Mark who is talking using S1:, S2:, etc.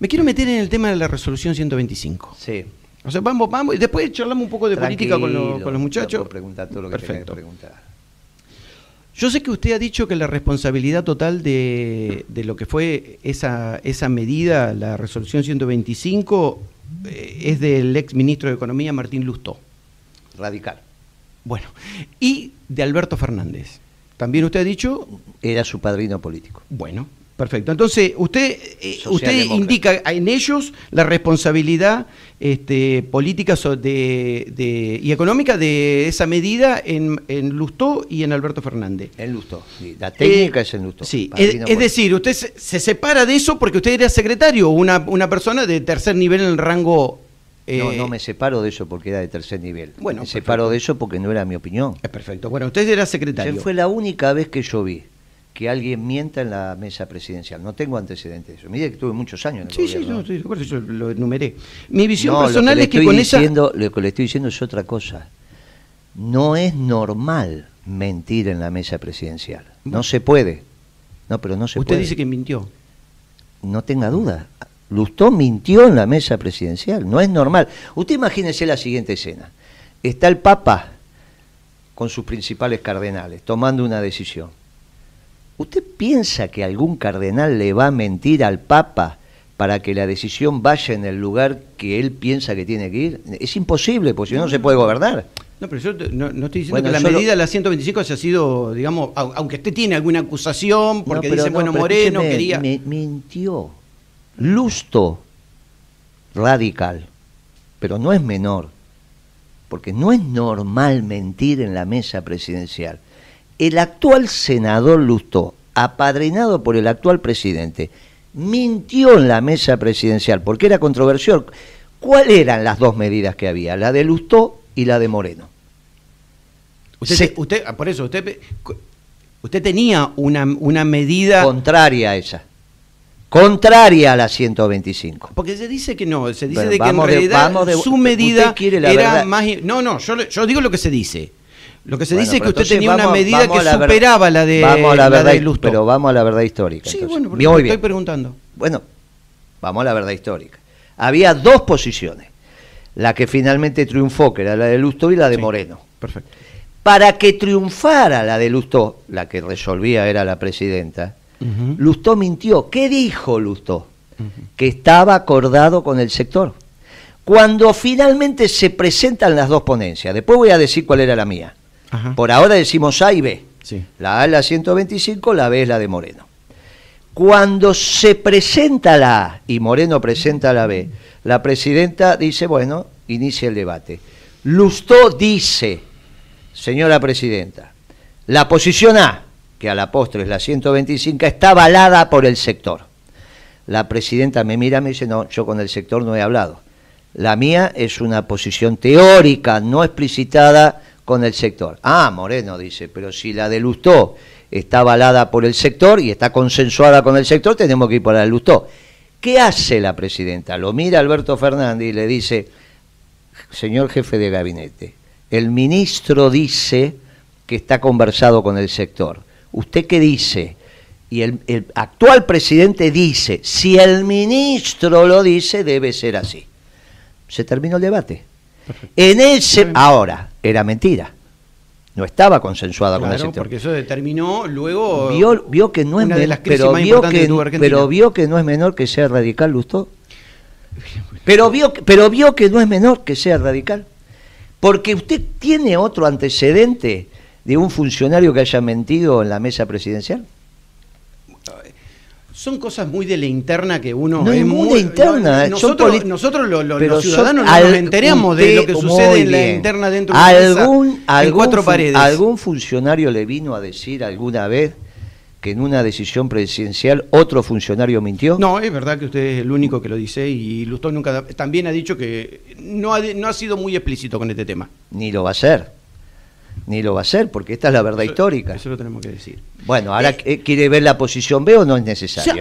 S1: Me quiero meter en el tema de la resolución 125.
S2: Sí.
S1: O sea, vamos, vamos, y después charlamos un poco de política con, los-
S2: Tranquilo,
S1: con los muchachos.
S2: preguntar todo lo que
S1: Perfecto.
S2: preguntar.
S1: Yo sé que usted ha dicho que la responsabilidad total de, de lo que fue esa, esa medida, la resolución 125, eh, es del ex ministro de Economía Martín Lustó.
S2: Radical.
S1: Bueno, y de Alberto Fernández. También usted ha dicho,
S2: Era su padrino político.
S1: bueno, perfecto. Entonces, usted, eh, usted indica en ellos la responsabilidad este, política so- de, de- y económica de esa medida en, en Lustó y en Alberto Fernández.
S2: En Lustó. La técnica
S1: Eh,
S2: es en Lustó.
S1: Sí, es, decir, usted se, se separa de eso porque usted era secretario, una, una persona de tercer nivel en el rango.
S2: No,
S1: eh,
S2: no me separo de eso porque era de tercer nivel.
S1: Bueno,
S2: me
S1: perfecto.
S2: separo de eso porque no era mi opinión.
S1: Es perfecto. Bueno, usted era secretario.
S2: Esa fue la única vez que yo vi que alguien mienta en la mesa presidencial. No tengo antecedentes de eso. Mire que tuve muchos años en el
S1: Sí, sí,
S2: gobierno.
S1: no, sí, por eso yo lo enumeré. Mi visión
S2: No,
S1: personal es que
S2: estoy
S1: con esa.
S2: Lo que le estoy diciendo es otra cosa. No es normal mentir en la mesa presidencial. No se puede. No, pero no se
S1: Usted
S2: puede.
S1: dice que mintió.
S2: No tenga duda. Lustó mintió en la mesa presidencial. No es normal. Usted imagínese la siguiente escena. Está el Papa con sus principales cardenales tomando una decisión. ¿Usted piensa que algún cardenal le va a mentir al Papa para que la decisión vaya en el lugar que él piensa que tiene que ir? Es imposible, porque si no, no se puede gobernar.
S1: No, pero yo no, no estoy diciendo
S2: Bueno,
S1: que la medida de la 125 haya sido, digamos, au- aunque usted tiene alguna acusación, porque
S2: No,
S1: dice,
S2: no,
S1: bueno, Moreno quería.
S2: me- mintió. Lusto, radical, pero no es menor, porque no es normal mentir en la mesa presidencial. El actual senador Lustó, apadrinado por el actual presidente, mintió en la mesa presidencial porque era controversial. ¿Cuáles eran las dos medidas que había? La de Lustó y la de Moreno.
S1: Usted,
S2: Se-
S1: usted, ah, por eso, usted, usted tenía una, una medida.
S2: Contraria a esa. Contraria a la 125.
S1: Porque se dice que no, se dice de que en
S2: de-
S1: realidad
S2: de-
S1: su medida
S2: quiere la
S1: era
S2: verdad.
S1: más. No, no, yo, yo digo lo que se dice. Lo que se
S2: Bueno,
S1: dice es que usted tenía una medida que
S2: la
S1: superaba la de
S2: vamos a la verdad,
S1: de Lustó.
S2: pero vamos a la verdad histórica.
S1: Sí,
S2: entonces.
S1: bueno, porque
S2: Muy
S1: te
S2: bien.
S1: estoy preguntando.
S2: Bueno, vamos a la verdad histórica. Había dos posiciones. La que finalmente triunfó, que era la de Lustó y la de
S1: Sí.
S2: Moreno.
S1: Perfecto.
S2: Para que triunfara la de Lustó, la que resolvía era la presidenta,
S1: Ujú.
S2: Lustó mintió. ¿Qué dijo Lustó? Que estaba acordado con el sector. Cuando finalmente se presentan las dos ponencias, después voy a decir cuál era la mía.
S1: Ajá.
S2: Por ahora decimos A y B.
S1: Sí.
S2: La A es la 125, la B es la de Moreno. Cuando se presenta la A y Moreno presenta la B, la presidenta dice, bueno, inicia el debate. Lustó dice, señora presidenta, la posición A, que a la postre es la 125, está avalada por el sector. La presidenta me mira y me dice, no, yo con el sector no he hablado. La mía es una posición teórica, no explicitada con el sector. Ah, Moreno dice, pero si la de Lustó está avalada por el sector y está consensuada con el sector, tenemos que ir por la de Lustó. ¿Qué hace la presidenta? Lo mira Alberto Fernández y le dice, señor jefe de gabinete, el ministro dice que está conversado con el sector. ¿Usted qué dice? Y el, el actual presidente dice, si el ministro lo dice, debe ser así. Se terminó el debate. En ese, ahora, era mentira. No estaba consensuada con el
S1: Claro,
S2: sector.
S1: porque eso determinó luego.
S2: Vio, vio que no es
S1: una de
S2: men-
S1: las crisis
S2: pero vio que, pero vio que no es menor que sea radical Lustó. Pero vio, pero vio que no es menor que sea radical. Porque usted tiene otro antecedente de un funcionario que haya mentido en la mesa presidencial.
S1: Son cosas muy de la interna que uno.
S2: No
S1: es muy-
S2: interna,
S1: nosotros, nosotros los ciudadanos no nos enteramos de lo que sucede en la interna dentro de
S2: ¿Algún,
S1: en
S2: algún
S1: cuatro paredes.
S2: ¿Algún funcionario le vino a decir alguna vez que en una decisión presidencial otro funcionario mintió?
S1: No, es verdad que usted es el único que lo dice y Lustó nunca también ha dicho que no ha, no ha sido muy explícito con este tema.
S2: Ni lo va a hacer. Ni lo va a hacer, porque esta es la verdad
S1: Eso-
S2: histórica.
S1: Eso lo tenemos que decir.
S2: Bueno, ahora
S1: Eh,
S2: ¿eh, ¿quiere ver la posición B o no es necesario?